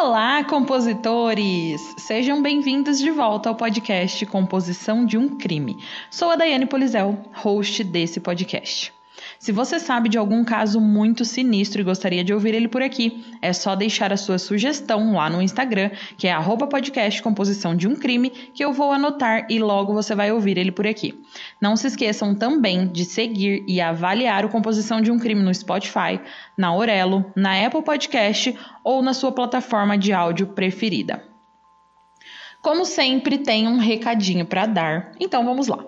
Olá, compositores! Sejam bem-vindos de volta ao podcast Composição de um Crime. Sou a Daiane Polizel, host desse podcast. Se você sabe de algum caso muito sinistro e gostaria de ouvir ele por aqui, é só deixar a sua sugestão lá no Instagram, que é podcast composição de um crime, que eu vou anotar e logo você vai ouvir ele por aqui. Não se esqueçam também de seguir e avaliar o Composição de um Crime no Spotify, na Orelo, na Apple Podcast ou na sua plataforma de áudio preferida. Como sempre, tem um recadinho para dar, então vamos lá.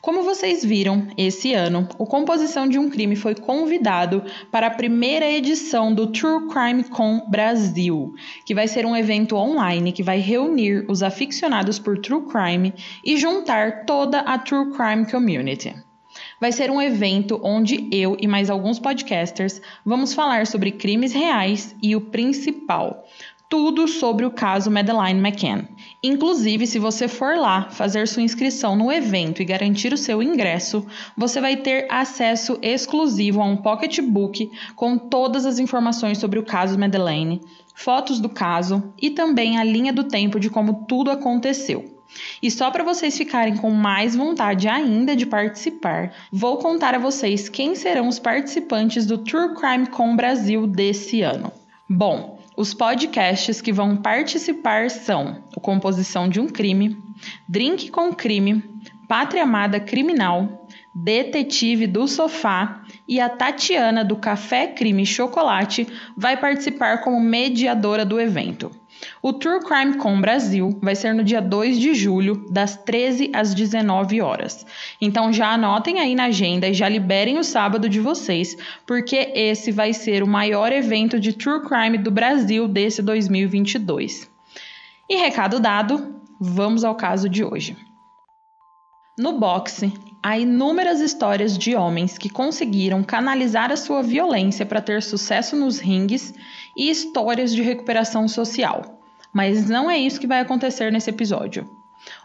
Como vocês viram, esse ano, o Composição de um Crime foi convidado para a primeira edição do True Crime Con Brasil, que vai ser um evento online que vai reunir os aficionados por True Crime e juntar toda a True Crime Community. Vai ser um evento onde eu e mais alguns podcasters vamos falar sobre crimes reais e o principal, tudo sobre o caso Madeleine McCann. Inclusive, se você for lá fazer sua inscrição no evento e garantir o seu ingresso, você vai ter acesso exclusivo a um pocketbook com todas as informações sobre o caso Madeleine, fotos do caso e também a linha do tempo de como tudo aconteceu. E só para vocês ficarem com mais vontade ainda de participar, vou contar a vocês quem serão os participantes do True Crime Com Brasil desse ano. Bom, os podcasts que vão participar são o Composição de um Crime, Drink com Crime, Pátria Amada Criminal, Detetive do Sofá e a Tatiana do Café Crime Chocolate vai participar como mediadora do evento. O True Crime Com Brasil vai ser no dia 2 de julho, das 13 às 19 horas. Então já anotem aí na agenda e já liberem o sábado de vocês, porque esse vai ser o maior evento de True Crime do Brasil desse 2022. E recado dado, vamos ao caso de hoje. No boxe, há inúmeras histórias de homens que conseguiram canalizar a sua violência para ter sucesso nos ringues e histórias de recuperação social. Mas não é isso que vai acontecer nesse episódio.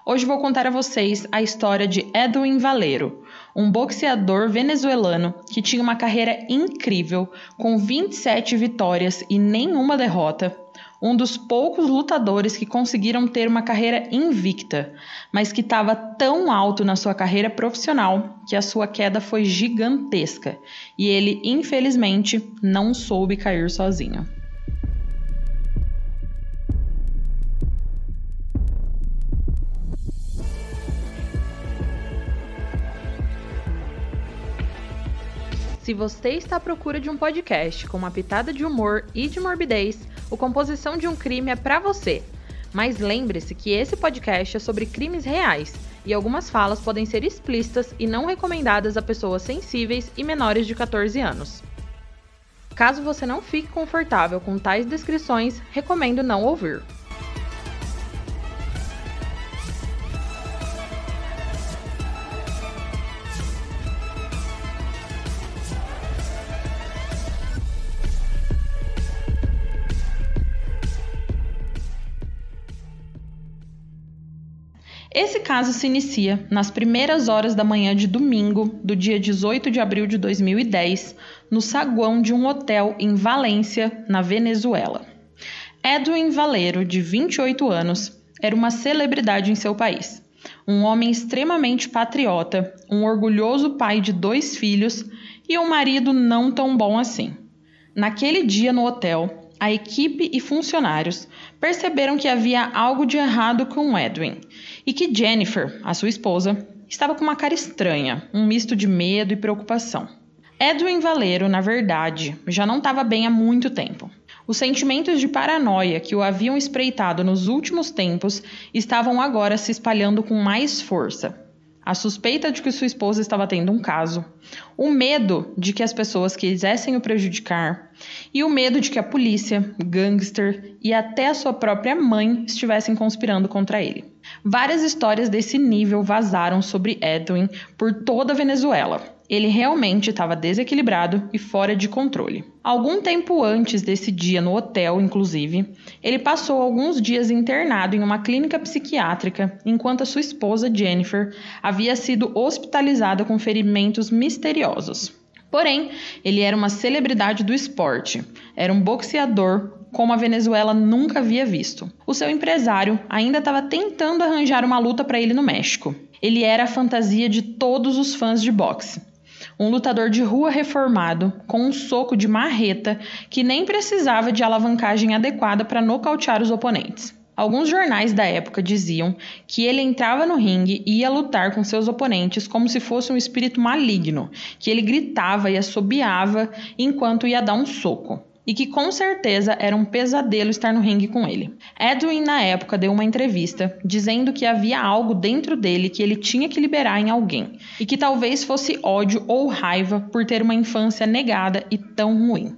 Hoje vou contar a vocês a história de Edwin Valero, um boxeador venezuelano que tinha uma carreira incrível, com 27 vitórias e nenhuma derrota, um dos poucos lutadores que conseguiram ter uma carreira invicta, mas que estava tão alto na sua carreira profissional que a sua queda foi gigantesca e ele, infelizmente, não soube cair sozinho. Se você está à procura de um podcast com uma pitada de humor e de morbidez, o Composição de um Crime é para você. Mas lembre-se que esse podcast é sobre crimes reais e algumas falas podem ser explícitas e não recomendadas a pessoas sensíveis e menores de 14 anos. Caso você não fique confortável com tais descrições, recomendo não ouvir. Caso se inicia nas primeiras horas da manhã de domingo, do dia 18 de abril de 2010, no saguão de um hotel em Valência, na Venezuela. Edwin Valero, de 28 anos, era uma celebridade em seu país. Um homem extremamente patriota, um orgulhoso pai de dois filhos e um marido não tão bom assim. Naquele dia no hotel, a equipe e funcionários perceberam que havia algo de errado com Edwin e que Jennifer, a sua esposa, estava com uma cara estranha, um misto de medo e preocupação. Edwin Valero, na verdade, já não estava bem há muito tempo. Os sentimentos de paranoia que o haviam espreitado nos últimos tempos estavam agora se espalhando com mais força. A suspeita de que sua esposa estava tendo um caso, o medo de que as pessoas quisessem o prejudicar e o medo de que a polícia, gangster e até a sua própria mãe estivessem conspirando contra ele. Várias histórias desse nível vazaram sobre Edwin por toda a Venezuela, ele realmente estava desequilibrado e fora de controle. Algum tempo antes desse dia no hotel, inclusive, ele passou alguns dias internado em uma clínica psiquiátrica, enquanto a sua esposa Jennifer havia sido hospitalizada com ferimentos misteriosos. Porém, ele era uma celebridade do esporte, era um boxeador como a Venezuela nunca havia visto. O seu empresário ainda estava tentando arranjar uma luta para ele no México. Ele era a fantasia de todos os fãs de boxe. Um lutador de rua reformado, com um soco de marreta que nem precisava de alavancagem adequada para nocautear os oponentes. Alguns jornais da época diziam que ele entrava no ringue e ia lutar com seus oponentes como se fosse um espírito maligno, que ele gritava e assobiava enquanto ia dar um soco. E que com certeza era um pesadelo estar no ringue com ele. Edwin, na época, deu uma entrevista dizendo que havia algo dentro dele que ele tinha que liberar em alguém, e que talvez fosse ódio ou raiva por ter uma infância negada e tão ruim.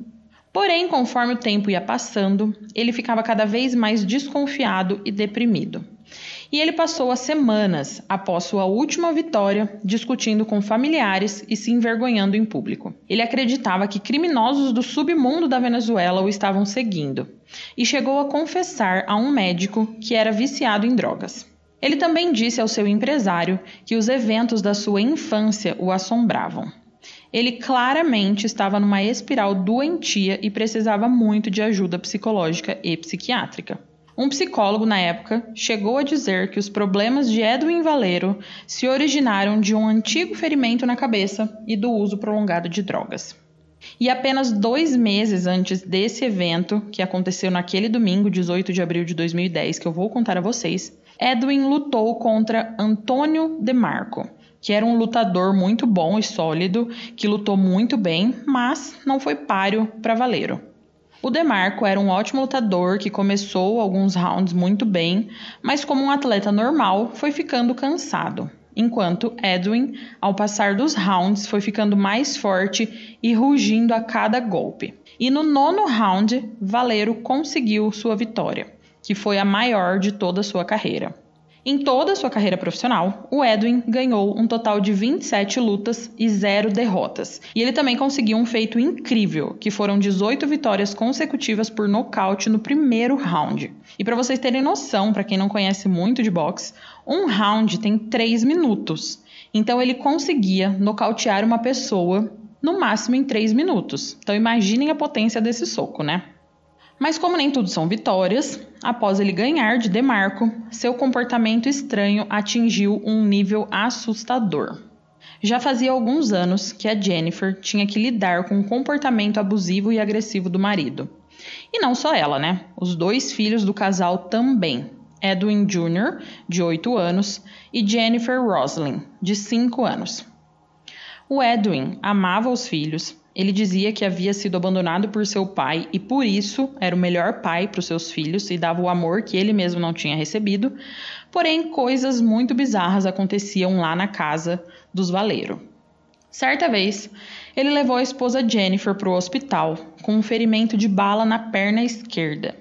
Porém, conforme o tempo ia passando, ele ficava cada vez mais desconfiado e deprimido. E ele passou as semanas após sua última vitória discutindo com familiares e se envergonhando em público. Ele acreditava que criminosos do submundo da Venezuela o estavam seguindo e chegou a confessar a um médico que era viciado em drogas. Ele também disse ao seu empresário que os eventos da sua infância o assombravam. Ele claramente estava numa espiral doentia e precisava muito de ajuda psicológica e psiquiátrica. Um psicólogo na época chegou a dizer que os problemas de Edwin Valero se originaram de um antigo ferimento na cabeça e do uso prolongado de drogas. E apenas dois meses antes desse evento, que aconteceu naquele domingo, 18 de abril de 2010, que eu vou contar a vocês, Edwin lutou contra Antônio DeMarco, que era um lutador muito bom e sólido, que lutou muito bem, mas não foi páreo para Valero. O Demarco era um ótimo lutador que começou alguns rounds muito bem, mas como um atleta normal, foi ficando cansado. Enquanto Edwin, ao passar dos rounds, foi ficando mais forte e rugindo a cada golpe. E no nono round, Valero conseguiu sua vitória, que foi a maior de toda a sua carreira. Em toda a sua carreira profissional, o Edwin ganhou um total de 27 lutas e 0 derrotas. E ele também conseguiu um feito incrível, que foram 18 vitórias consecutivas por nocaute no primeiro round. E para vocês terem noção, para quem não conhece muito de boxe, um round tem 3 minutos. Então ele conseguia nocautear uma pessoa no máximo em 3 minutos. Então imaginem a potência desse soco, né? Mas como nem tudo são vitórias, após ele ganhar de Demarco, seu comportamento estranho atingiu um nível assustador. Já fazia alguns anos que a Jennifer tinha que lidar com o comportamento abusivo e agressivo do marido. E não só ela, né? Os dois filhos do casal também. Edwin Jr., de 8 anos, e Jennifer Roslin, de 5 anos. O Edwin amava os filhos, ele dizia que havia sido abandonado por seu pai e por isso era o melhor pai para os seus filhos e dava o amor que ele mesmo não tinha recebido. Porém, coisas muito bizarras aconteciam lá na casa dos Valeiro. Certa vez, ele levou a esposa Jennifer para o hospital com um ferimento de bala na perna esquerda.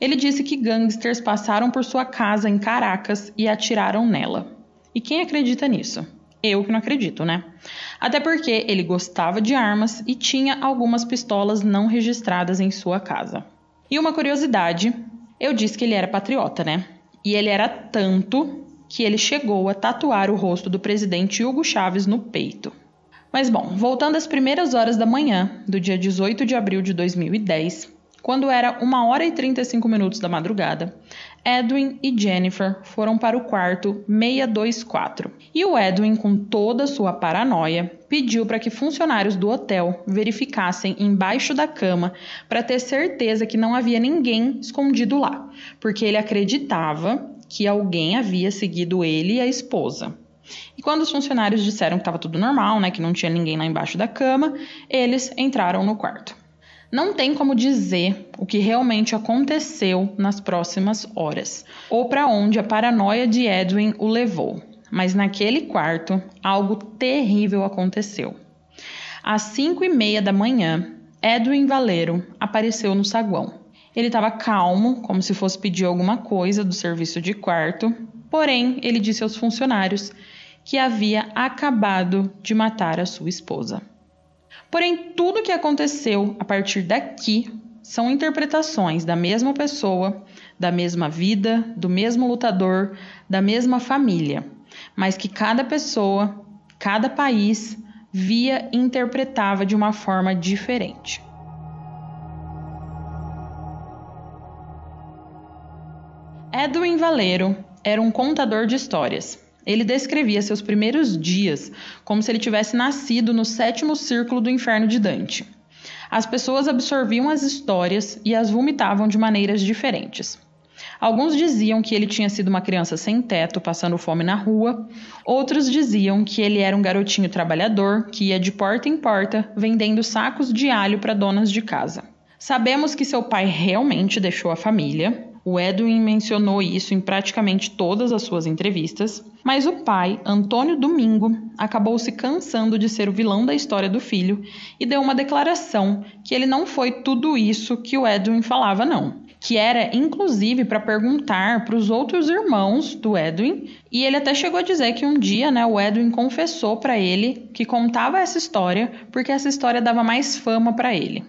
Ele disse que gangsters passaram por sua casa em Caracas e atiraram nela. E quem acredita nisso? Eu que não acredito, né? Até porque ele gostava de armas e tinha algumas pistolas não registradas em sua casa. E uma curiosidade, eu disse que ele era patriota, né? E ele era tanto que ele chegou a tatuar o rosto do presidente Hugo Chávez no peito. Mas bom, voltando às primeiras horas da manhã do dia 18 de abril de 2010, quando era 1 hora e 35 minutos da madrugada, Edwin e Jennifer foram para o quarto 624. E o Edwin, com toda a sua paranoia, pediu para que funcionários do hotel verificassem embaixo da cama para ter certeza que não havia ninguém escondido lá, porque ele acreditava que alguém havia seguido ele e a esposa. E quando os funcionários disseram que estava tudo normal, né, que não tinha ninguém lá embaixo da cama, eles entraram no quarto. Não tem como dizer o que realmente aconteceu nas próximas horas, ou para onde a paranoia de Edwin o levou, mas naquele quarto algo terrível aconteceu. Às cinco e meia da manhã, Edwin Valero apareceu no saguão. Ele estava calmo, como se fosse pedir alguma coisa do serviço de quarto, porém ele disse aos funcionários que havia acabado de matar a sua esposa. Porém, tudo o que aconteceu a partir daqui são interpretações da mesma pessoa, da mesma vida, do mesmo lutador, da mesma família, mas que cada pessoa, cada país via e interpretava de uma forma diferente. Edwin Valero era um contador de histórias. Ele descrevia seus primeiros dias como se ele tivesse nascido no sétimo círculo do inferno de Dante. As pessoas absorviam as histórias e as vomitavam de maneiras diferentes. Alguns diziam que ele tinha sido uma criança sem teto, passando fome na rua. Outros diziam que ele era um garotinho trabalhador que ia de porta em porta vendendo sacos de alho para donas de casa. Sabemos que seu pai realmente deixou a família. O Edwin mencionou isso em praticamente todas as suas entrevistas, mas o pai, Antônio Domingo, acabou se cansando de ser o vilão da história do filho e deu uma declaração que ele não foi tudo isso que o Edwin falava, não que era inclusive para perguntar para os outros irmãos do Edwin, e ele até chegou a dizer que um dia, né, o Edwin confessou para ele que contava essa história porque essa história dava mais fama para ele.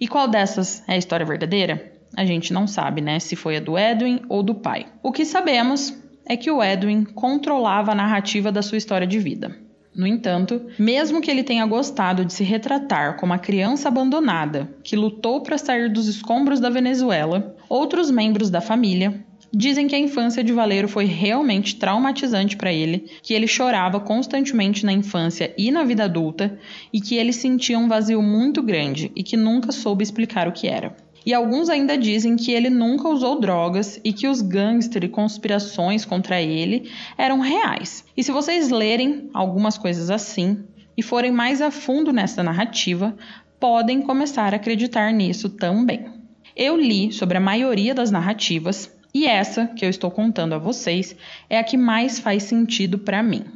E qual dessas é a história verdadeira? A gente não sabe, né, se foi a do Edwin ou do pai. O que sabemos é que o Edwin controlava a narrativa da sua história de vida. No entanto, mesmo que ele tenha gostado de se retratar como a criança abandonada que lutou para sair dos escombros da Venezuela, outros membros da família dizem que a infância de Valero foi realmente traumatizante para ele, que ele chorava constantemente na infância e na vida adulta e que ele sentia um vazio muito grande e que nunca soube explicar o que era. E alguns ainda dizem que ele nunca usou drogas e que os gangsters e conspirações contra ele eram reais. E se vocês lerem algumas coisas assim e forem mais a fundo nessa narrativa, podem começar a acreditar nisso também. Eu li sobre a maioria das narrativas e essa que eu estou contando a vocês é a que mais faz sentido para mim.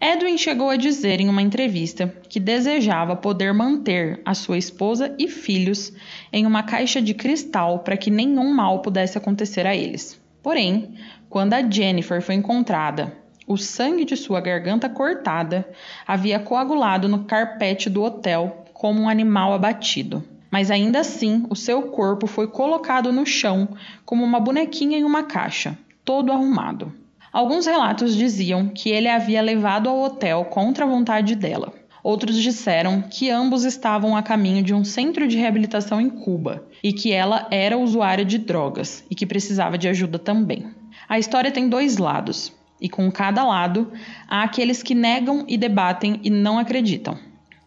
Edwin chegou a dizer em uma entrevista que desejava poder manter a sua esposa e filhos em uma caixa de cristal para que nenhum mal pudesse acontecer a eles. Porém, quando a Jennifer foi encontrada, o sangue de sua garganta cortada havia coagulado no carpete do hotel como um animal abatido. Mas ainda assim, o seu corpo foi colocado no chão como uma bonequinha em uma caixa, todo arrumado. Alguns relatos diziam que ele a havia levado ao hotel contra a vontade dela. Outros disseram que ambos estavam a caminho de um centro de reabilitação em Cuba e que ela era usuária de drogas e que precisava de ajuda também. A história tem dois lados, e com cada lado há aqueles que negam e debatem e não acreditam.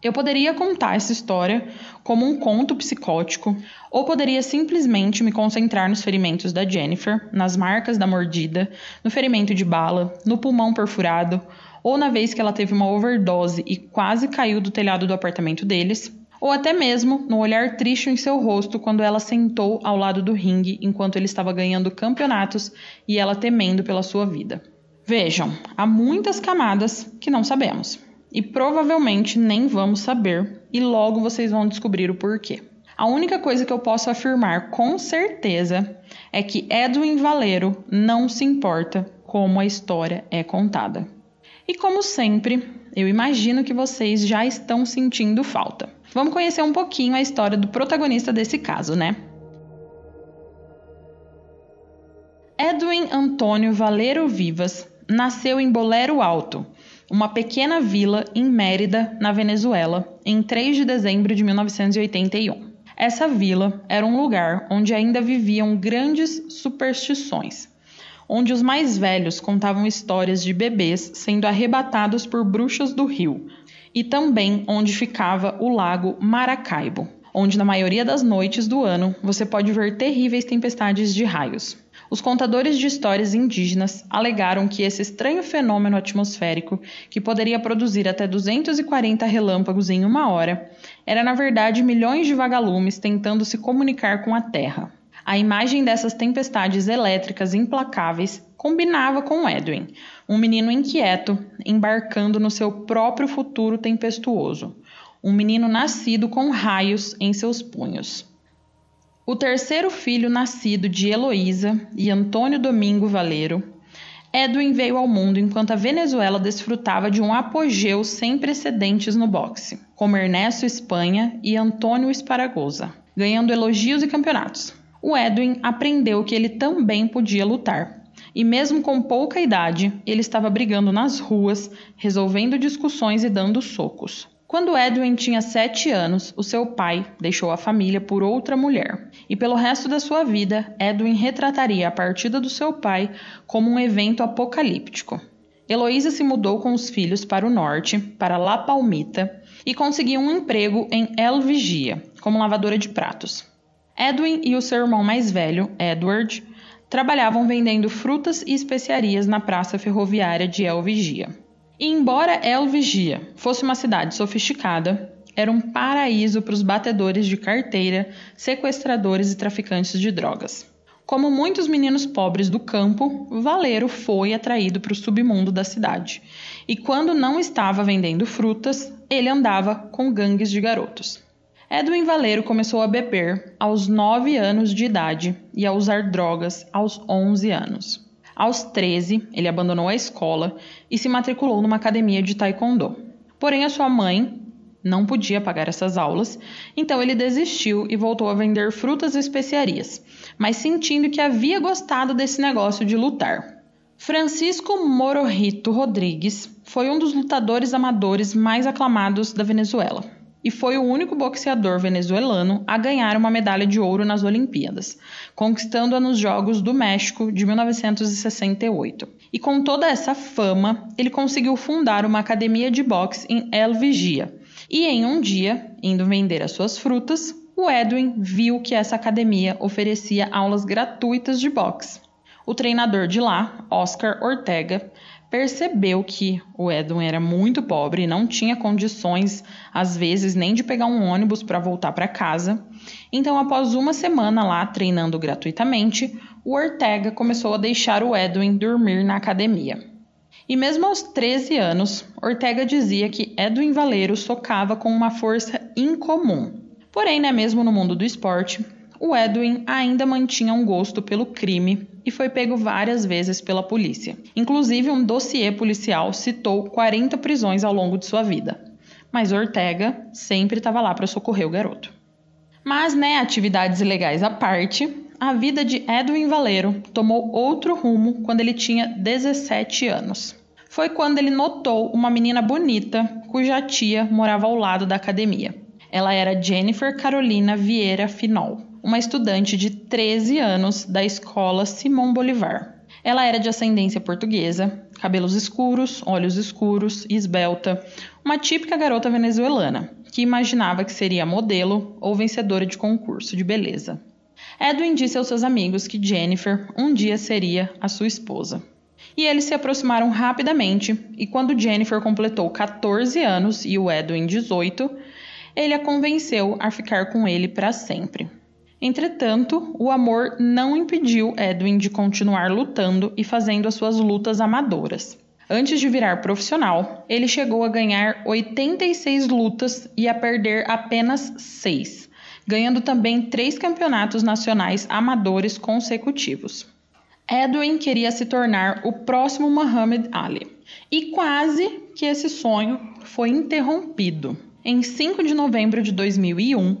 Eu poderia contar essa história como um conto psicótico, ou poderia simplesmente me concentrar nos ferimentos da Jennifer, nas marcas da mordida, no ferimento de bala, no pulmão perfurado, ou na vez que ela teve uma overdose e quase caiu do telhado do apartamento deles, ou até mesmo no olhar triste em seu rosto quando ela sentou ao lado do ringue enquanto ele estava ganhando campeonatos e ela temendo pela sua vida. Vejam, há muitas camadas que não sabemos e provavelmente nem vamos saber, e logo vocês vão descobrir o porquê. A única coisa que eu posso afirmar com certeza é que Edwin Valero não se importa como a história é contada. E como sempre, eu imagino que vocês já estão sentindo falta. Vamos conhecer um pouquinho a história do protagonista desse caso, né? Edwin Antônio Valero Vivas nasceu em Bolero Alto, uma pequena vila em Mérida, na Venezuela, em 3 de dezembro de 1981. Essa vila era um lugar onde ainda viviam grandes superstições, onde os mais velhos contavam histórias de bebês sendo arrebatados por bruxas do rio, e também onde ficava o lago Maracaibo, onde na maioria das noites do ano você pode ver terríveis tempestades de raios. Os contadores de histórias indígenas alegaram que esse estranho fenômeno atmosférico, que poderia produzir até 240 relâmpagos em uma hora, era na verdade milhões de vagalumes tentando se comunicar com a Terra. A imagem dessas tempestades elétricas implacáveis combinava com Edwin, um menino inquieto, embarcando no seu próprio futuro tempestuoso, um menino nascido com raios em seus punhos. O terceiro filho nascido de Heloísa e Antônio Domingo Valeiro, Edwin veio ao mundo enquanto a Venezuela desfrutava de um apogeu sem precedentes no boxe, como Ernesto Espanha e Antônio Esparagosa, ganhando elogios e campeonatos. O Edwin aprendeu que ele também podia lutar, e mesmo com pouca idade, ele estava brigando nas ruas, resolvendo discussões e dando socos. Quando Edwin tinha sete anos, o seu pai deixou a família por outra mulher. E pelo resto da sua vida, Edwin retrataria a partida do seu pai como um evento apocalíptico. Heloísa se mudou com os filhos para o norte, para La Palmita, e conseguiu um emprego em El Vigia, como lavadora de pratos. Edwin e o seu irmão mais velho, Edward, trabalhavam vendendo frutas e especiarias na praça ferroviária de El Vigia. E embora El Vigia fosse uma cidade sofisticada, era um paraíso para os batedores de carteira, sequestradores e traficantes de drogas. Como muitos meninos pobres do campo, Valero foi atraído para o submundo da cidade. E quando não estava vendendo frutas, ele andava com gangues de garotos. Edwin Valero começou a beber aos 9 anos de idade e a usar drogas aos 11 anos. Aos 13, ele abandonou a escola e se matriculou numa academia de taekwondo. Porém, a sua mãe não podia pagar essas aulas, então ele desistiu e voltou a vender frutas e especiarias, mas sentindo que havia gostado desse negócio de lutar. Francisco Mororrito Rodrigues foi um dos lutadores amadores mais aclamados da Venezuela e foi o único boxeador venezuelano a ganhar uma medalha de ouro nas Olimpíadas, conquistando-a nos Jogos do México de 1968. E com toda essa fama, ele conseguiu fundar uma academia de boxe em El Vigia. E em um dia, indo vender as suas frutas, o Edwin viu que essa academia oferecia aulas gratuitas de boxe. O treinador de lá, Oscar Ortega, percebeu que o Edwin era muito pobre e não tinha condições, às vezes, nem de pegar um ônibus para voltar para casa. Então, após uma semana lá treinando gratuitamente, o Ortega começou a deixar o Edwin dormir na academia. E mesmo aos 13 anos, Ortega dizia que Edwin Valeiro socava com uma força incomum. Porém, né, mesmo no mundo do esporte, o Edwin ainda mantinha um gosto pelo crime e foi pego várias vezes pela polícia. Inclusive, um dossiê policial citou 40 prisões ao longo de sua vida. Mas Ortega sempre estava lá para socorrer o garoto. Mas, né, atividades ilegais à parte, a vida de Edwin Valero tomou outro rumo quando ele tinha 17 anos. Foi quando ele notou uma menina bonita cuja tia morava ao lado da academia. Ela era Jennifer Carolina Vieira Finol uma estudante de 13 anos da escola Simão Bolivar. Ela era de ascendência portuguesa, cabelos escuros, olhos escuros esbelta, uma típica garota venezuelana, que imaginava que seria modelo ou vencedora de concurso de beleza. Edwin disse aos seus amigos que Jennifer um dia seria a sua esposa. E eles se aproximaram rapidamente, e quando Jennifer completou 14 anos e o Edwin 18, ele a convenceu a ficar com ele para sempre. Entretanto, o amor não impediu Edwin de continuar lutando e fazendo as suas lutas amadoras. Antes de virar profissional, ele chegou a ganhar 86 lutas e a perder apenas 6, ganhando também três campeonatos nacionais amadores consecutivos. Edwin queria se tornar o próximo Muhammad Ali, e quase que esse sonho foi interrompido. Em 5 de novembro de 2001,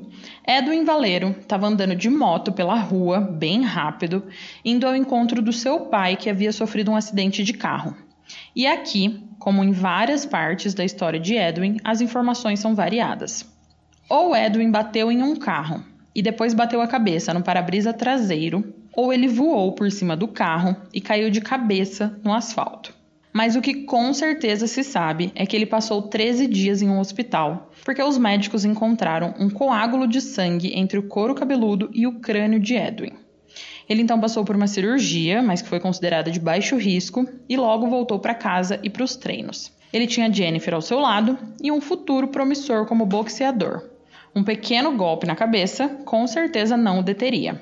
Edwin Valero estava andando de moto pela rua, bem rápido, indo ao encontro do seu pai que havia sofrido um acidente de carro. E aqui, como em várias partes da história de Edwin, as informações são variadas. Ou Edwin bateu em um carro e depois bateu a cabeça no para-brisa traseiro, ou ele voou por cima do carro e caiu de cabeça no asfalto. Mas o que com certeza se sabe é que ele passou 13 dias em um hospital, porque os médicos encontraram um coágulo de sangue entre o couro cabeludo e o crânio de Edwin. Ele então passou por uma cirurgia, mas que foi considerada de baixo risco, e logo voltou para casa e para os treinos. Ele tinha Jennifer ao seu lado e um futuro promissor como boxeador. Um pequeno golpe na cabeça com certeza não o deteria.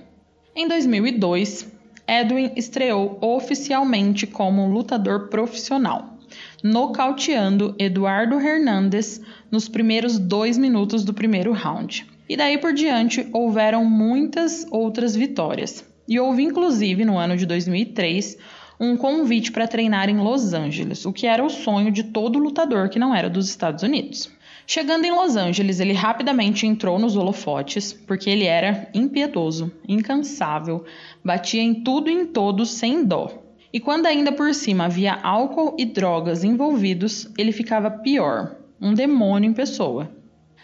Em 2002, Edwin estreou oficialmente como lutador profissional, nocauteando Eduardo Hernandes nos primeiros dois minutos do primeiro round. E daí por diante houveram muitas outras vitórias. E houve inclusive no ano de 2003 um convite para treinar em Los Angeles, o que era o sonho de todo lutador que não era dos Estados Unidos. Chegando em Los Angeles, ele rapidamente entrou nos holofotes, porque ele era impiedoso, incansável, batia em tudo e em todos sem dó. E quando ainda por cima havia álcool e drogas envolvidos, ele ficava pior, um demônio em pessoa.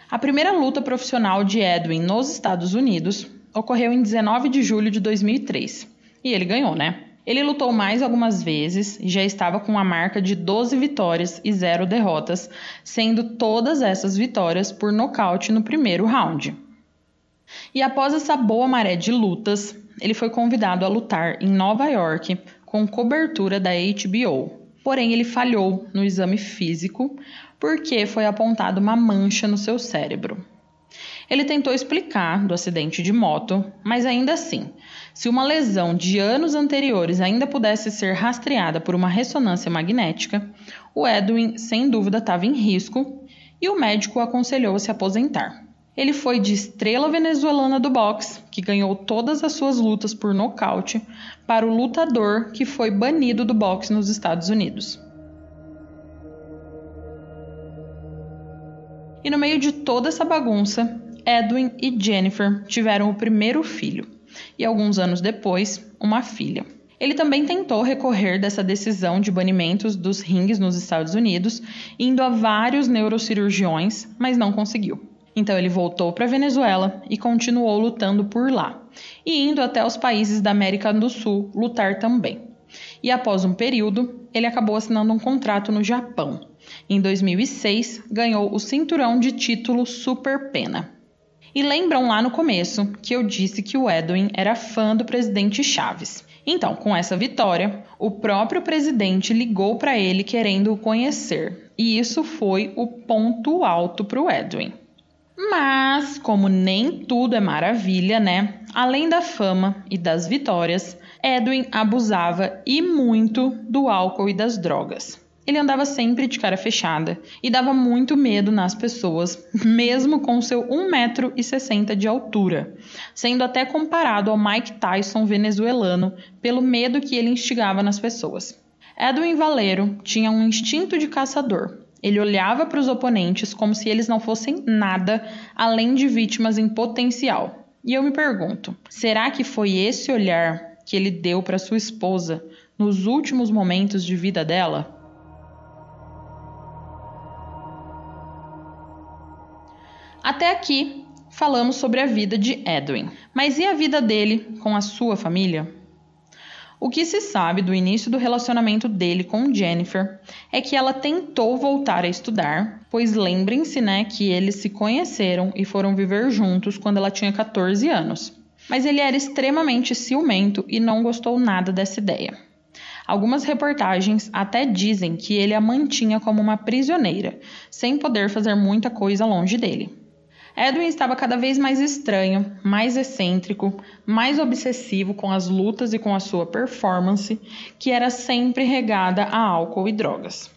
A primeira luta profissional de Edwin nos Estados Unidos ocorreu em 19 de julho de 2003 e ele ganhou, né? Ele lutou mais algumas vezes e já estava com a marca de 12 vitórias e 0 derrotas, sendo todas essas vitórias por nocaute no primeiro round. E após essa boa maré de lutas, ele foi convidado a lutar em Nova York com cobertura da HBO. Porém, ele falhou no exame físico porque foi apontada uma mancha no seu cérebro. Ele tentou explicar do acidente de moto, mas ainda assim, se uma lesão de anos anteriores ainda pudesse ser rastreada por uma ressonância magnética, o Edwin sem dúvida estava em risco e o médico aconselhou a se aposentar. Ele foi de estrela venezuelana do boxe, que ganhou todas as suas lutas por nocaute, para o lutador que foi banido do boxe nos Estados Unidos. E no meio de toda essa bagunça, Edwin e Jennifer tiveram o primeiro filho, e alguns anos depois, uma filha. Ele também tentou recorrer dessa decisão de banimentos dos rings nos Estados Unidos, indo a vários neurocirurgiões, mas não conseguiu. Então ele voltou para a Venezuela e continuou lutando por lá, e indo até os países da América do Sul lutar também. E após um período, ele acabou assinando um contrato no Japão. Em 2006, ganhou o cinturão de título Super Pena. E lembram lá no começo que eu disse que o Edwin era fã do presidente Chaves. Então, com essa vitória, o próprio presidente ligou para ele querendo o conhecer, e isso foi o ponto alto para o Edwin. Mas, como nem tudo é maravilha, né? Além da fama e das vitórias, Edwin abusava e muito do álcool e das drogas. Ele andava sempre de cara fechada e dava muito medo nas pessoas, mesmo com seu 1,60m de altura, sendo até comparado ao Mike Tyson venezuelano pelo medo que ele instigava nas pessoas. Edwin Valero tinha um instinto de caçador ele olhava para os oponentes como se eles não fossem nada além de vítimas em potencial. E eu me pergunto: será que foi esse olhar que ele deu para sua esposa nos últimos momentos de vida dela? Até aqui falamos sobre a vida de Edwin, mas e a vida dele com a sua família? O que se sabe do início do relacionamento dele com Jennifer é que ela tentou voltar a estudar, pois lembrem-se, né, que eles se conheceram e foram viver juntos quando ela tinha 14 anos. Mas ele era extremamente ciumento e não gostou nada dessa ideia. Algumas reportagens até dizem que ele a mantinha como uma prisioneira, sem poder fazer muita coisa longe dele. Edwin estava cada vez mais estranho, mais excêntrico, mais obsessivo com as lutas e com a sua performance, que era sempre regada a álcool e drogas.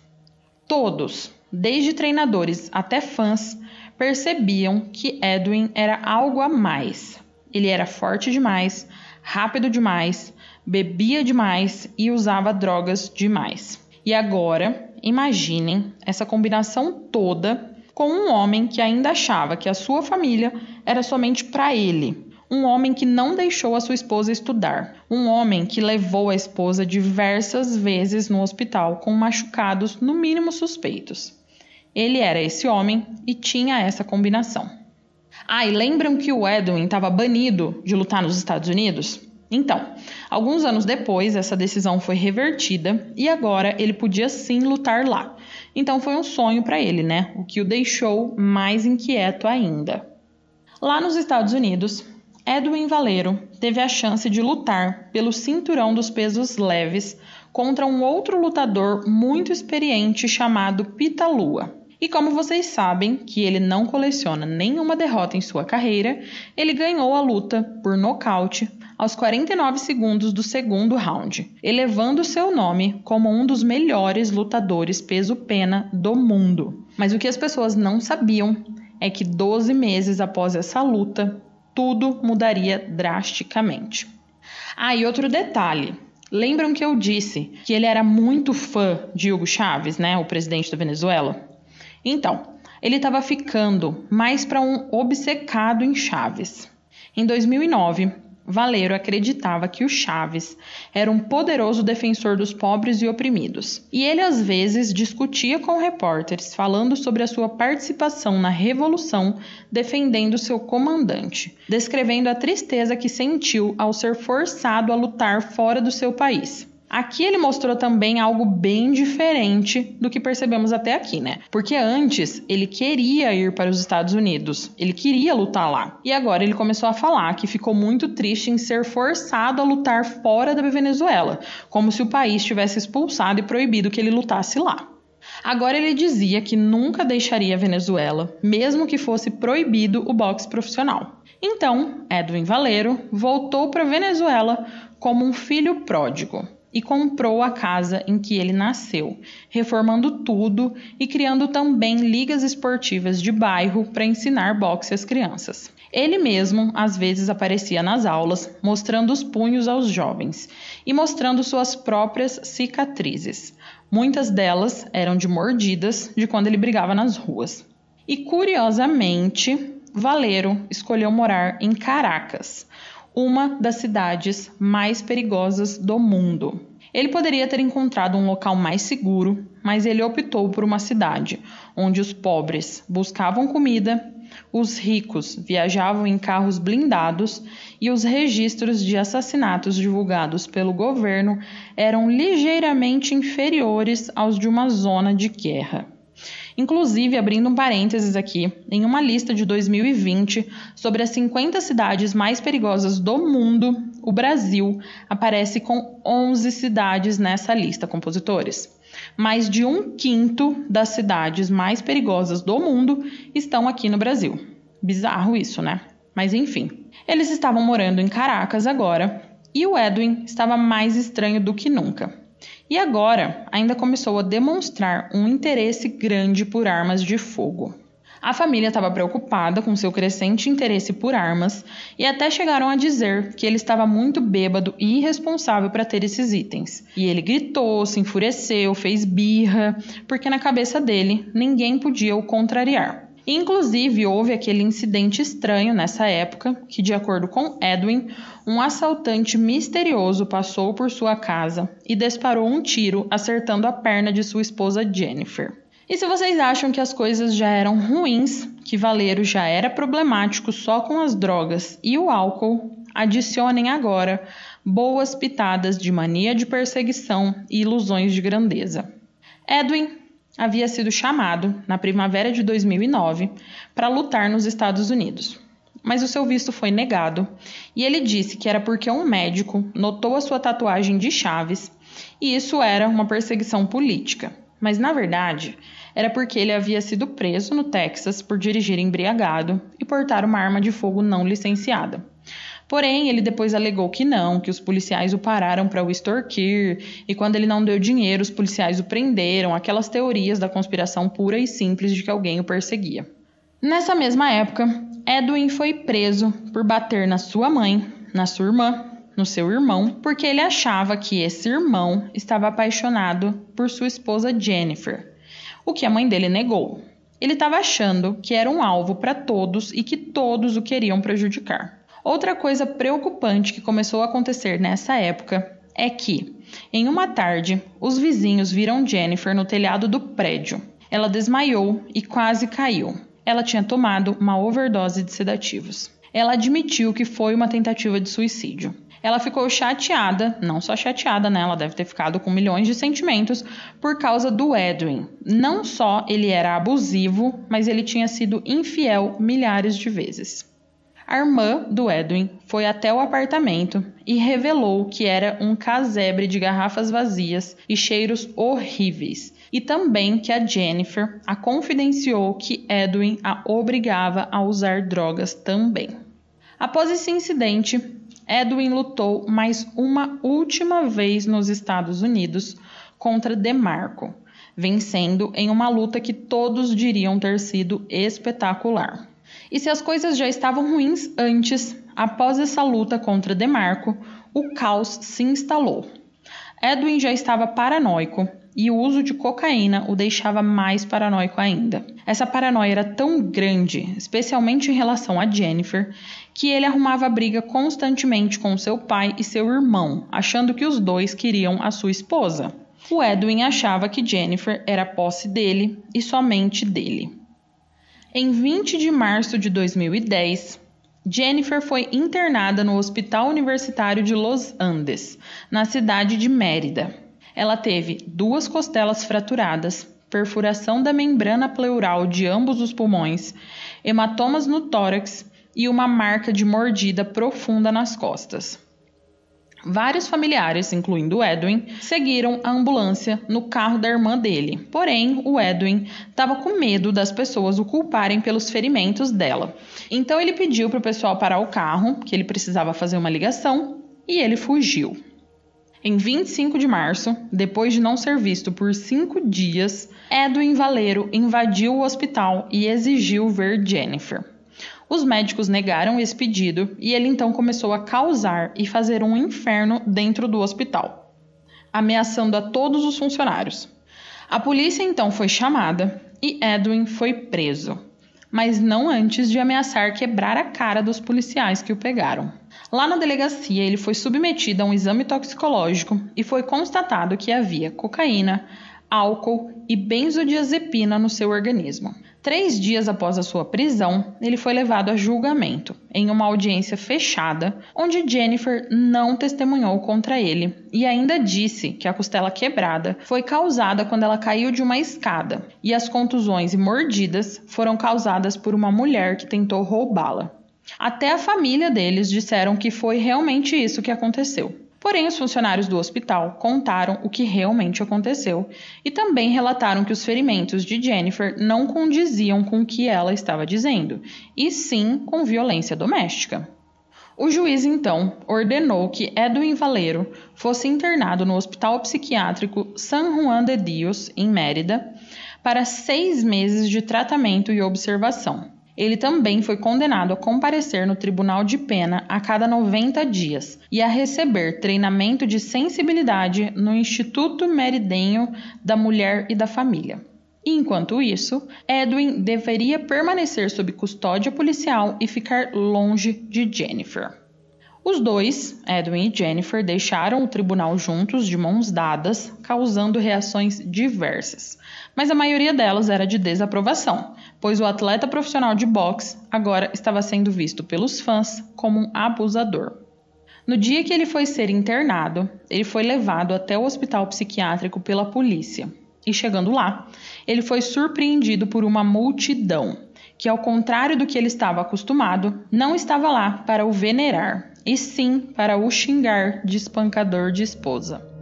Todos, desde treinadores até fãs, percebiam que Edwin era algo a mais. Ele era forte demais, rápido demais, bebia demais e usava drogas demais. E agora, imaginem essa combinação toda com um homem que ainda achava que a sua família era somente para ele. Um homem que não deixou a sua esposa estudar. Um homem que levou a esposa diversas vezes no hospital com machucados, no mínimo suspeitos. Ele era esse homem e tinha essa combinação. Ah, e lembram que o Edwin estava banido de lutar nos Estados Unidos? Então, alguns anos depois, essa decisão foi revertida e agora ele podia sim lutar lá. Então foi um sonho para ele, né? O que o deixou mais inquieto ainda. Lá nos Estados Unidos, Edwin Valero teve a chance de lutar pelo cinturão dos pesos leves contra um outro lutador muito experiente chamado Pita Lua. E como vocês sabem que ele não coleciona nenhuma derrota em sua carreira, ele ganhou a luta por nocaute aos 49 segundos do segundo round, elevando seu nome como um dos melhores lutadores peso-pena do mundo. Mas o que as pessoas não sabiam é que 12 meses após essa luta, tudo mudaria drasticamente. Ah, e outro detalhe. Lembram que eu disse que ele era muito fã de Hugo Chávez, né, o presidente da Venezuela? Então, ele estava ficando mais para um obcecado em Chaves. Em 2009, Valeiro acreditava que o Chaves era um poderoso defensor dos pobres e oprimidos. E ele às vezes discutia com repórteres falando sobre a sua participação na revolução, defendendo seu comandante, descrevendo a tristeza que sentiu ao ser forçado a lutar fora do seu país. Aqui ele mostrou também algo bem diferente do que percebemos até aqui, né? Porque antes ele queria ir para os Estados Unidos, ele queria lutar lá. E agora ele começou a falar que ficou muito triste em ser forçado a lutar fora da Venezuela, como se o país tivesse expulsado e proibido que ele lutasse lá. Agora ele dizia que nunca deixaria a Venezuela, mesmo que fosse proibido o boxe profissional. Então, Edwin Valero voltou para a Venezuela como um filho pródigo e comprou a casa em que ele nasceu, reformando tudo e criando também ligas esportivas de bairro para ensinar boxe às crianças. Ele mesmo às vezes aparecia nas aulas, mostrando os punhos aos jovens e mostrando suas próprias cicatrizes. Muitas delas eram de mordidas de quando ele brigava nas ruas. E curiosamente, Valero escolheu morar em Caracas, uma das cidades mais perigosas do mundo. Ele poderia ter encontrado um local mais seguro, mas ele optou por uma cidade onde os pobres buscavam comida, os ricos viajavam em carros blindados e os registros de assassinatos divulgados pelo governo eram ligeiramente inferiores aos de uma zona de guerra. Inclusive, abrindo um parênteses aqui, em uma lista de 2020 sobre as 50 cidades mais perigosas do mundo, o Brasil aparece com 11 cidades nessa lista, compositores. Mais de um quinto das cidades mais perigosas do mundo estão aqui no Brasil. Bizarro isso, né? Mas enfim. Eles estavam morando em Caracas agora e o Edwin estava mais estranho do que nunca. E agora ainda começou a demonstrar um interesse grande por armas de fogo. A família estava preocupada com seu crescente interesse por armas e até chegaram a dizer que ele estava muito bêbado e irresponsável para ter esses itens. E ele gritou, se enfureceu, fez birra, porque na cabeça dele ninguém podia o contrariar. Inclusive, houve aquele incidente estranho nessa época que, de acordo com Edwin, um assaltante misterioso passou por sua casa e disparou um tiro, acertando a perna de sua esposa Jennifer. E se vocês acham que as coisas já eram ruins, que Valeiro já era problemático só com as drogas e o álcool, adicionem agora boas pitadas de mania de perseguição e ilusões de grandeza. Edwin havia sido chamado, na primavera de 2009, para lutar nos Estados Unidos. Mas o seu visto foi negado e ele disse que era porque um médico notou a sua tatuagem de chaves e isso era uma perseguição política. Mas na verdade, era porque ele havia sido preso no Texas por dirigir embriagado e portar uma arma de fogo não licenciada. Porém, ele depois alegou que não, que os policiais o pararam para o extorquir e quando ele não deu dinheiro, os policiais o prenderam, aquelas teorias da conspiração pura e simples de que alguém o perseguia. Nessa mesma época, Edwin foi preso por bater na sua mãe, na sua irmã, no seu irmão, porque ele achava que esse irmão estava apaixonado por sua esposa Jennifer, o que a mãe dele negou. Ele estava achando que era um alvo para todos e que todos o queriam prejudicar. Outra coisa preocupante que começou a acontecer nessa época é que, em uma tarde, os vizinhos viram Jennifer no telhado do prédio. Ela desmaiou e quase caiu. Ela tinha tomado uma overdose de sedativos. Ela admitiu que foi uma tentativa de suicídio. Ela ficou chateada, não só chateada, né? Ela deve ter ficado com milhões de sentimentos por causa do Edwin. Não só ele era abusivo, mas ele tinha sido infiel milhares de vezes. A irmã do Edwin foi até o apartamento e revelou que era um casebre de garrafas vazias e cheiros horríveis, e também que a Jennifer a confidenciou que Edwin a obrigava a usar drogas também. Após esse incidente, Edwin lutou mais uma última vez nos Estados Unidos contra DeMarco, vencendo em uma luta que todos diriam ter sido espetacular. E se as coisas já estavam ruins antes, após essa luta contra Demarco, o caos se instalou. Edwin já estava paranoico e o uso de cocaína o deixava mais paranoico ainda. Essa paranoia era tão grande, especialmente em relação a Jennifer, que ele arrumava briga constantemente com seu pai e seu irmão, achando que os dois queriam a sua esposa. O Edwin achava que Jennifer era posse dele e somente dele. Em 20 de março de 2010, Jennifer foi internada no Hospital Universitário de Los Andes, na cidade de Mérida. Ela teve duas costelas fraturadas, perfuração da membrana pleural de ambos os pulmões, hematomas no tórax e uma marca de mordida profunda nas costas. Vários familiares, incluindo Edwin, seguiram a ambulância no carro da irmã dele. Porém, o Edwin estava com medo das pessoas o culparem pelos ferimentos dela. Então ele pediu para o pessoal parar o carro, que ele precisava fazer uma ligação, e ele fugiu. Em 25 de março, depois de não ser visto por cinco dias, Edwin Valero invadiu o hospital e exigiu ver Jennifer. Os médicos negaram esse pedido e ele então começou a causar e fazer um inferno dentro do hospital, ameaçando a todos os funcionários. A polícia então foi chamada e Edwin foi preso, mas não antes de ameaçar quebrar a cara dos policiais que o pegaram. Lá na delegacia, ele foi submetido a um exame toxicológico e foi constatado que havia cocaína, álcool e benzodiazepina no seu organismo. Três dias após a sua prisão, ele foi levado a julgamento, em uma audiência fechada, onde Jennifer não testemunhou contra ele e ainda disse que a costela quebrada foi causada quando ela caiu de uma escada e as contusões e mordidas foram causadas por uma mulher que tentou roubá-la. Até a família deles disseram que foi realmente isso que aconteceu. Porém, os funcionários do hospital contaram o que realmente aconteceu e também relataram que os ferimentos de Jennifer não condiziam com o que ela estava dizendo, e sim com violência doméstica. O juiz então ordenou que Edwin Valero fosse internado no Hospital Psiquiátrico San Juan de Dios, em Mérida, para seis meses de tratamento e observação. Ele também foi condenado a comparecer no tribunal de pena a cada 90 dias e a receber treinamento de sensibilidade no Instituto Meridenho da Mulher e da Família. enquanto isso, Edwin deveria permanecer sob custódia policial e ficar longe de Jennifer. Os dois, Edwin e Jennifer, deixaram o tribunal juntos, de mãos dadas, causando reações diversas mas a maioria delas era de desaprovação, pois o atleta profissional de boxe agora estava sendo visto pelos fãs como um abusador. No dia que ele foi ser internado, ele foi levado até o hospital psiquiátrico pela polícia. E chegando lá, ele foi surpreendido por uma multidão, que, ao contrário do que ele estava acostumado, não estava lá para o venerar, e sim para o xingar de espancador de esposa.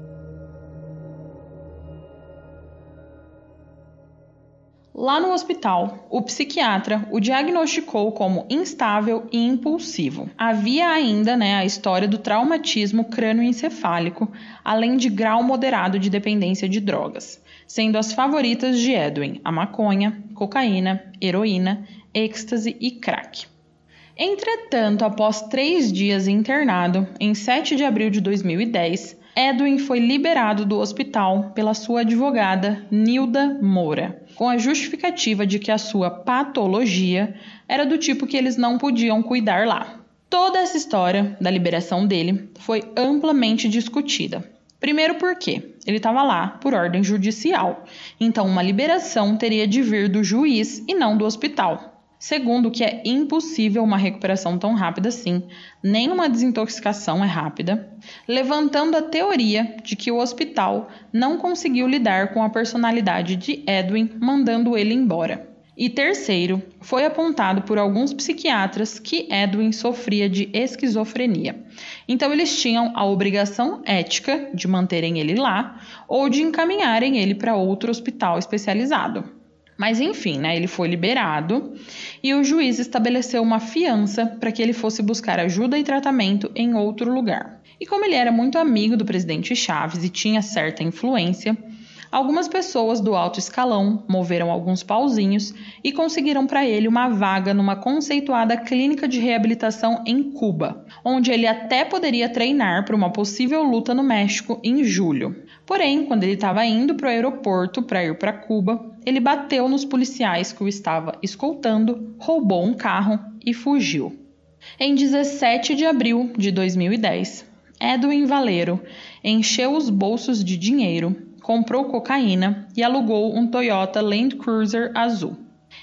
Lá no hospital, o psiquiatra o diagnosticou como instável e impulsivo. Havia ainda né, a história do traumatismo crânioencefálico, além de grau moderado de dependência de drogas, sendo as favoritas de Edwin a maconha, cocaína, heroína, êxtase e crack. Entretanto, após três dias internado, em 7 de abril de 2010, Edwin foi liberado do hospital pela sua advogada Nilda Moura, com a justificativa de que a sua patologia era do tipo que eles não podiam cuidar lá. Toda essa história da liberação dele foi amplamente discutida. Primeiro porque ele estava lá por ordem judicial, então uma liberação teria de vir do juiz e não do hospital. Segundo, que é impossível uma recuperação tão rápida assim, nem uma desintoxicação é rápida, levantando a teoria de que o hospital não conseguiu lidar com a personalidade de Edwin, mandando ele embora. E terceiro, foi apontado por alguns psiquiatras que Edwin sofria de esquizofrenia. Então eles tinham a obrigação ética de manterem ele lá ou de encaminharem ele para outro hospital especializado. Mas enfim, né, ele foi liberado e o juiz estabeleceu uma fiança para que ele fosse buscar ajuda e tratamento em outro lugar. E como ele era muito amigo do presidente Chaves e tinha certa influência, algumas pessoas do alto escalão moveram alguns pauzinhos e conseguiram para ele uma vaga numa conceituada clínica de reabilitação em Cuba, onde ele até poderia treinar para uma possível luta no México em julho. Porém, quando ele estava indo para o aeroporto para ir para Cuba, ele bateu nos policiais que o estava escoltando, roubou um carro e fugiu. Em 17 de abril de 2010, Edwin Valero encheu os bolsos de dinheiro, comprou cocaína e alugou um Toyota Land Cruiser azul.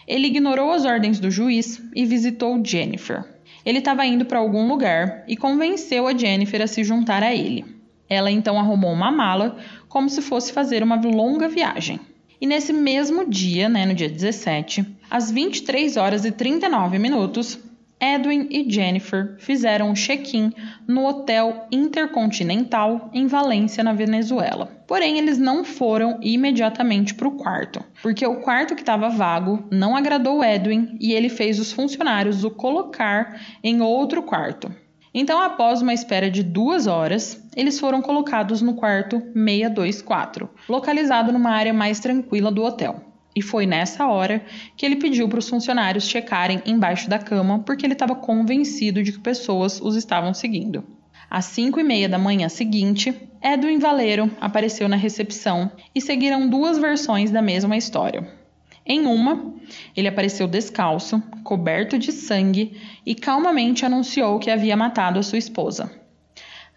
Ele ignorou as ordens do juiz e visitou Jennifer. Ele estava indo para algum lugar e convenceu a Jennifer a se juntar a ele. Ela então arrumou uma mala como se fosse fazer uma longa viagem. E nesse mesmo dia, né, no dia 17, às 23 horas e 39 minutos, Edwin e Jennifer fizeram um check-in no Hotel Intercontinental em Valência, na Venezuela. Porém, eles não foram imediatamente para o quarto, porque o quarto que estava vago não agradou Edwin e ele fez os funcionários o colocar em outro quarto. Então, após uma espera de duas horas, eles foram colocados no quarto 624, localizado numa área mais tranquila do hotel. E foi nessa hora que ele pediu para os funcionários checarem embaixo da cama, porque ele estava convencido de que pessoas os estavam seguindo. Às 5 e meia da manhã seguinte, Edwin Valero apareceu na recepção e seguiram duas versões da mesma história. Em uma, ele apareceu descalço, coberto de sangue e calmamente anunciou que havia matado a sua esposa.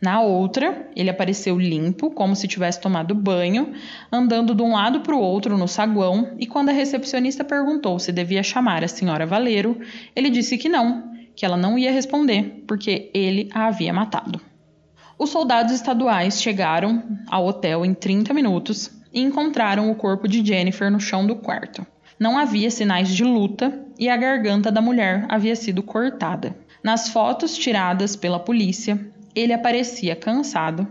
Na outra, ele apareceu limpo, como se tivesse tomado banho, andando de um lado para o outro no saguão, e quando a recepcionista perguntou se devia chamar a senhora Valeiro, ele disse que não, que ela não ia responder, porque ele a havia matado. Os soldados estaduais chegaram ao hotel em 30 minutos e encontraram o corpo de Jennifer no chão do quarto. Não havia sinais de luta e a garganta da mulher havia sido cortada. Nas fotos tiradas pela polícia, ele aparecia cansado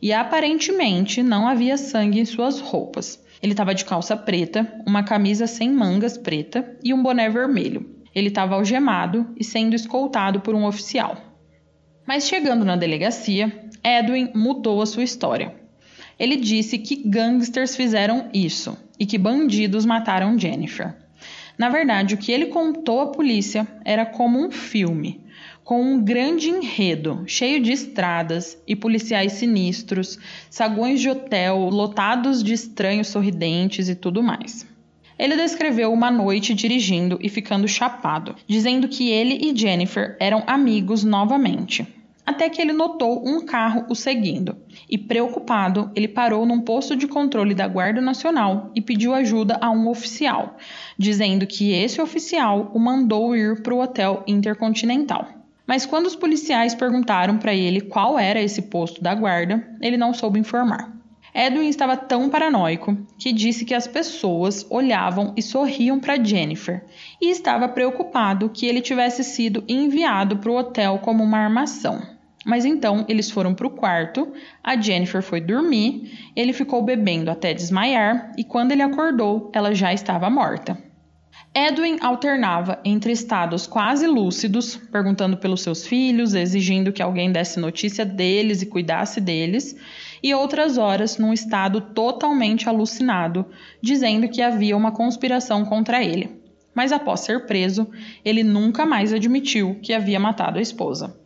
e aparentemente não havia sangue em suas roupas. Ele estava de calça preta, uma camisa sem mangas preta e um boné vermelho. Ele estava algemado e sendo escoltado por um oficial. Mas chegando na delegacia, Edwin mudou a sua história. Ele disse que gangsters fizeram isso e que bandidos mataram Jennifer. Na verdade, o que ele contou à polícia era como um filme, com um grande enredo, cheio de estradas e policiais sinistros, saguões de hotel lotados de estranhos sorridentes e tudo mais. Ele descreveu uma noite dirigindo e ficando chapado, dizendo que ele e Jennifer eram amigos novamente até que ele notou um carro o seguindo. E preocupado, ele parou num posto de controle da Guarda Nacional e pediu ajuda a um oficial, dizendo que esse oficial o mandou ir para o hotel Intercontinental. Mas quando os policiais perguntaram para ele qual era esse posto da guarda, ele não soube informar. Edwin estava tão paranoico que disse que as pessoas olhavam e sorriam para Jennifer e estava preocupado que ele tivesse sido enviado para o hotel como uma armação. Mas então eles foram para o quarto, a Jennifer foi dormir, ele ficou bebendo até desmaiar e quando ele acordou, ela já estava morta. Edwin alternava entre estados quase lúcidos, perguntando pelos seus filhos, exigindo que alguém desse notícia deles e cuidasse deles, e outras horas num estado totalmente alucinado, dizendo que havia uma conspiração contra ele. Mas após ser preso, ele nunca mais admitiu que havia matado a esposa.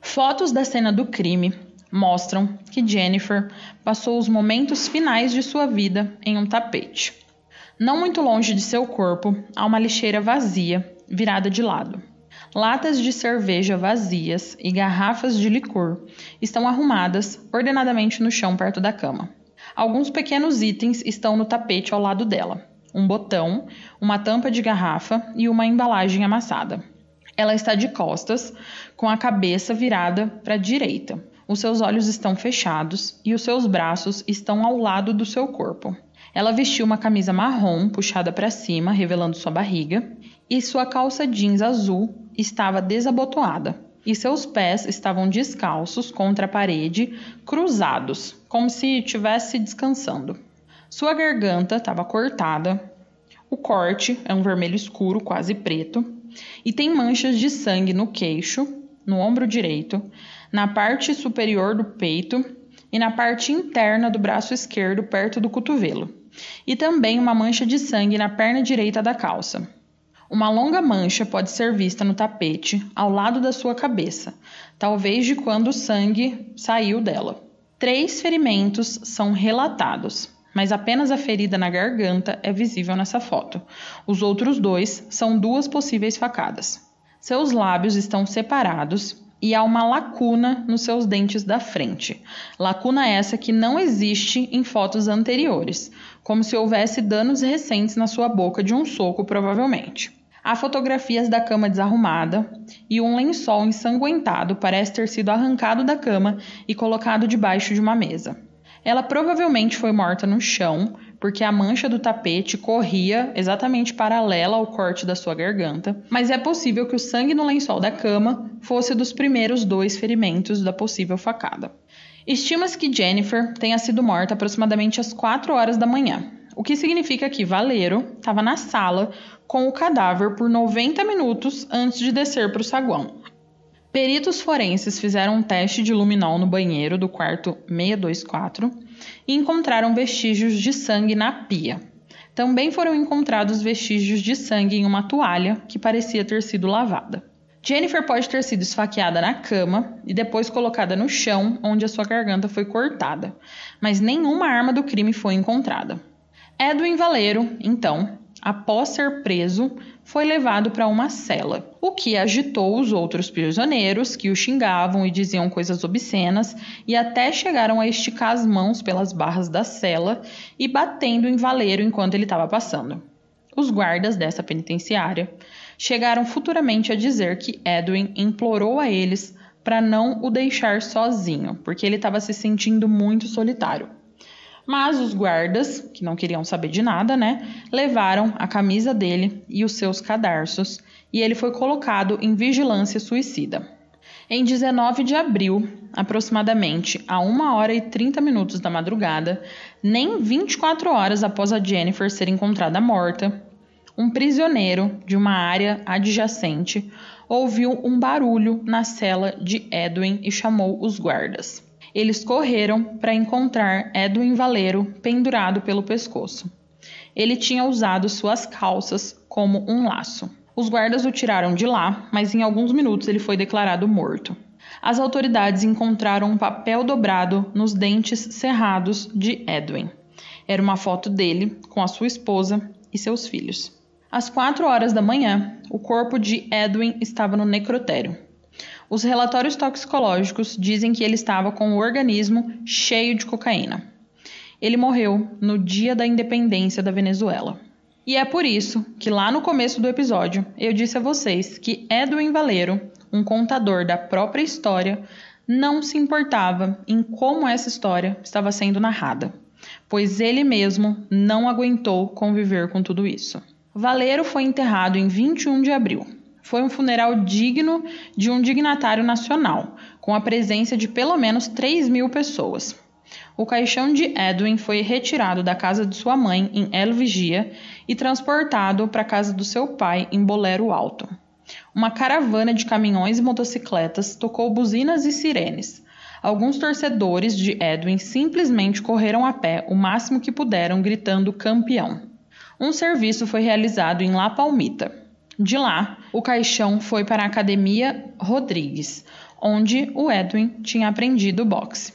Fotos da cena do crime mostram que Jennifer passou os momentos finais de sua vida em um tapete. Não muito longe de seu corpo, há uma lixeira vazia, virada de lado. Latas de cerveja vazias e garrafas de licor estão arrumadas ordenadamente no chão perto da cama. Alguns pequenos itens estão no tapete ao lado dela: um botão, uma tampa de garrafa e uma embalagem amassada. Ela está de costas, com a cabeça virada para a direita. Os seus olhos estão fechados e os seus braços estão ao lado do seu corpo. Ela vestiu uma camisa marrom puxada para cima, revelando sua barriga, e sua calça jeans azul estava desabotoada. E seus pés estavam descalços contra a parede, cruzados, como se estivesse descansando. Sua garganta estava cortada. O corte é um vermelho escuro, quase preto, e tem manchas de sangue no queixo, no ombro direito, na parte superior do peito e na parte interna do braço esquerdo, perto do cotovelo, e também uma mancha de sangue na perna direita da calça. Uma longa mancha pode ser vista no tapete, ao lado da sua cabeça, talvez de quando o sangue saiu dela. Três ferimentos são relatados, mas apenas a ferida na garganta é visível nessa foto. Os outros dois são duas possíveis facadas. Seus lábios estão separados e há uma lacuna nos seus dentes da frente. Lacuna essa que não existe em fotos anteriores, como se houvesse danos recentes na sua boca de um soco, provavelmente. Há fotografias da cama desarrumada e um lençol ensanguentado parece ter sido arrancado da cama e colocado debaixo de uma mesa. Ela provavelmente foi morta no chão, porque a mancha do tapete corria exatamente paralela ao corte da sua garganta, mas é possível que o sangue no lençol da cama fosse dos primeiros dois ferimentos da possível facada. Estima-se que Jennifer tenha sido morta aproximadamente às 4 horas da manhã, o que significa que Valeiro estava na sala com o cadáver por 90 minutos antes de descer para o saguão. Peritos forenses fizeram um teste de luminol no banheiro do quarto 624 e encontraram vestígios de sangue na pia. Também foram encontrados vestígios de sangue em uma toalha que parecia ter sido lavada. Jennifer pode ter sido esfaqueada na cama e depois colocada no chão, onde a sua garganta foi cortada, mas nenhuma arma do crime foi encontrada. Edwin Valeiro, então, após ser preso, foi levado para uma cela, o que agitou os outros prisioneiros que o xingavam e diziam coisas obscenas e até chegaram a esticar as mãos pelas barras da cela e batendo em Valeiro enquanto ele estava passando. Os guardas dessa penitenciária chegaram futuramente a dizer que Edwin implorou a eles para não o deixar sozinho, porque ele estava se sentindo muito solitário. Mas os guardas, que não queriam saber de nada, né, levaram a camisa dele e os seus cadarços e ele foi colocado em vigilância suicida. Em 19 de abril, aproximadamente a 1 hora e 30 minutos da madrugada, nem 24 horas após a Jennifer ser encontrada morta, um prisioneiro de uma área adjacente ouviu um barulho na cela de Edwin e chamou os guardas. Eles correram para encontrar Edwin Valeiro pendurado pelo pescoço. Ele tinha usado suas calças como um laço. Os guardas o tiraram de lá, mas em alguns minutos ele foi declarado morto. As autoridades encontraram um papel dobrado nos dentes cerrados de Edwin. Era uma foto dele com a sua esposa e seus filhos. Às quatro horas da manhã, o corpo de Edwin estava no necrotério. Os relatórios toxicológicos dizem que ele estava com o organismo cheio de cocaína. Ele morreu no dia da independência da Venezuela. E é por isso que lá no começo do episódio eu disse a vocês que Edwin Valeiro, um contador da própria história, não se importava em como essa história estava sendo narrada, pois ele mesmo não aguentou conviver com tudo isso. Valeiro foi enterrado em 21 de abril, foi um funeral digno de um dignatário nacional, com a presença de pelo menos 3 mil pessoas. O caixão de Edwin foi retirado da casa de sua mãe em El Vigia e transportado para a casa do seu pai em Bolero Alto. Uma caravana de caminhões e motocicletas tocou buzinas e sirenes. Alguns torcedores de Edwin simplesmente correram a pé o máximo que puderam, gritando campeão. Um serviço foi realizado em La Palmita. De lá, o caixão foi para a Academia Rodrigues, onde o Edwin tinha aprendido boxe.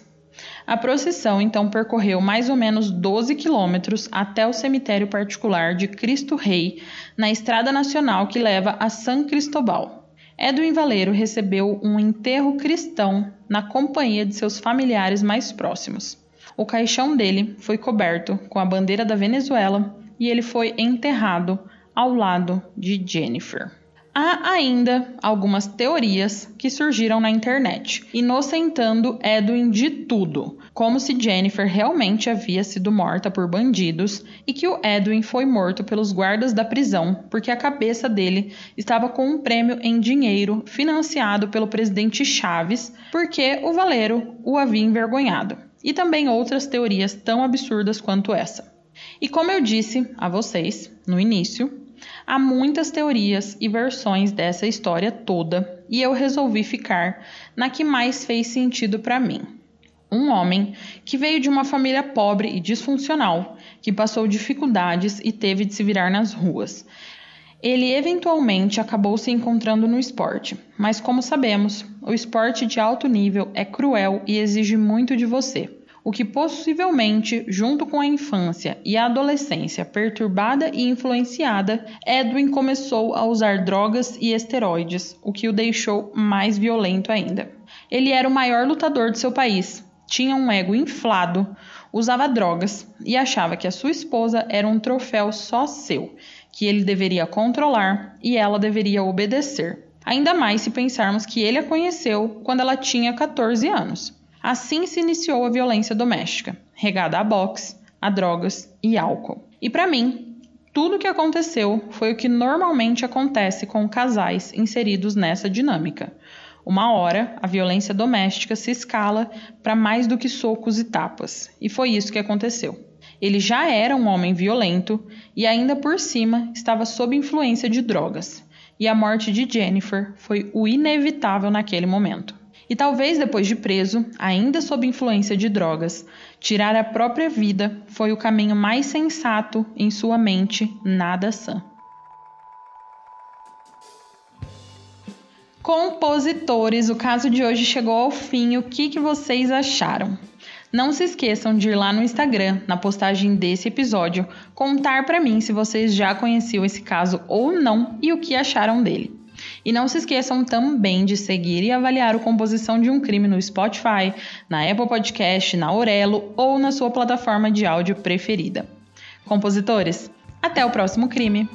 A procissão então percorreu mais ou menos 12 quilômetros até o cemitério particular de Cristo Rei, na estrada nacional que leva a San Cristobal. Edwin Valeiro recebeu um enterro cristão na companhia de seus familiares mais próximos. O caixão dele foi coberto com a bandeira da Venezuela e ele foi enterrado ao lado de Jennifer. Há ainda algumas teorias que surgiram na internet, inocentando Edwin de tudo, como se Jennifer realmente havia sido morta por bandidos e que o Edwin foi morto pelos guardas da prisão porque a cabeça dele estava com um prêmio em dinheiro financiado pelo presidente Chaves porque o Valeiro o havia envergonhado. E também outras teorias tão absurdas quanto essa. E como eu disse a vocês no início, Há muitas teorias e versões dessa história toda e eu resolvi ficar na que mais fez sentido para mim. Um homem que veio de uma família pobre e disfuncional, que passou dificuldades e teve de se virar nas ruas. Ele eventualmente acabou se encontrando no esporte, mas como sabemos, o esporte de alto nível é cruel e exige muito de você. O que possivelmente, junto com a infância e a adolescência perturbada e influenciada, Edwin começou a usar drogas e esteroides, o que o deixou mais violento ainda. Ele era o maior lutador de seu país, tinha um ego inflado, usava drogas e achava que a sua esposa era um troféu só seu, que ele deveria controlar e ela deveria obedecer. Ainda mais se pensarmos que ele a conheceu quando ela tinha 14 anos. Assim se iniciou a violência doméstica, regada a boxe, a drogas e álcool. E para mim, tudo o que aconteceu foi o que normalmente acontece com casais inseridos nessa dinâmica. Uma hora, a violência doméstica se escala para mais do que socos e tapas, e foi isso que aconteceu. Ele já era um homem violento e ainda por cima estava sob influência de drogas, e a morte de Jennifer foi o inevitável naquele momento. E talvez depois de preso, ainda sob influência de drogas, tirar a própria vida foi o caminho mais sensato em sua mente nada sã. Compositores, o caso de hoje chegou ao fim. O que, que vocês acharam? Não se esqueçam de ir lá no Instagram, na postagem desse episódio, contar para mim se vocês já conheciam esse caso ou não e o que acharam dele. E não se esqueçam também de seguir e avaliar o Composição de um Crime no Spotify, na Apple Podcast, na Orelo ou na sua plataforma de áudio preferida. Compositores, até o próximo crime!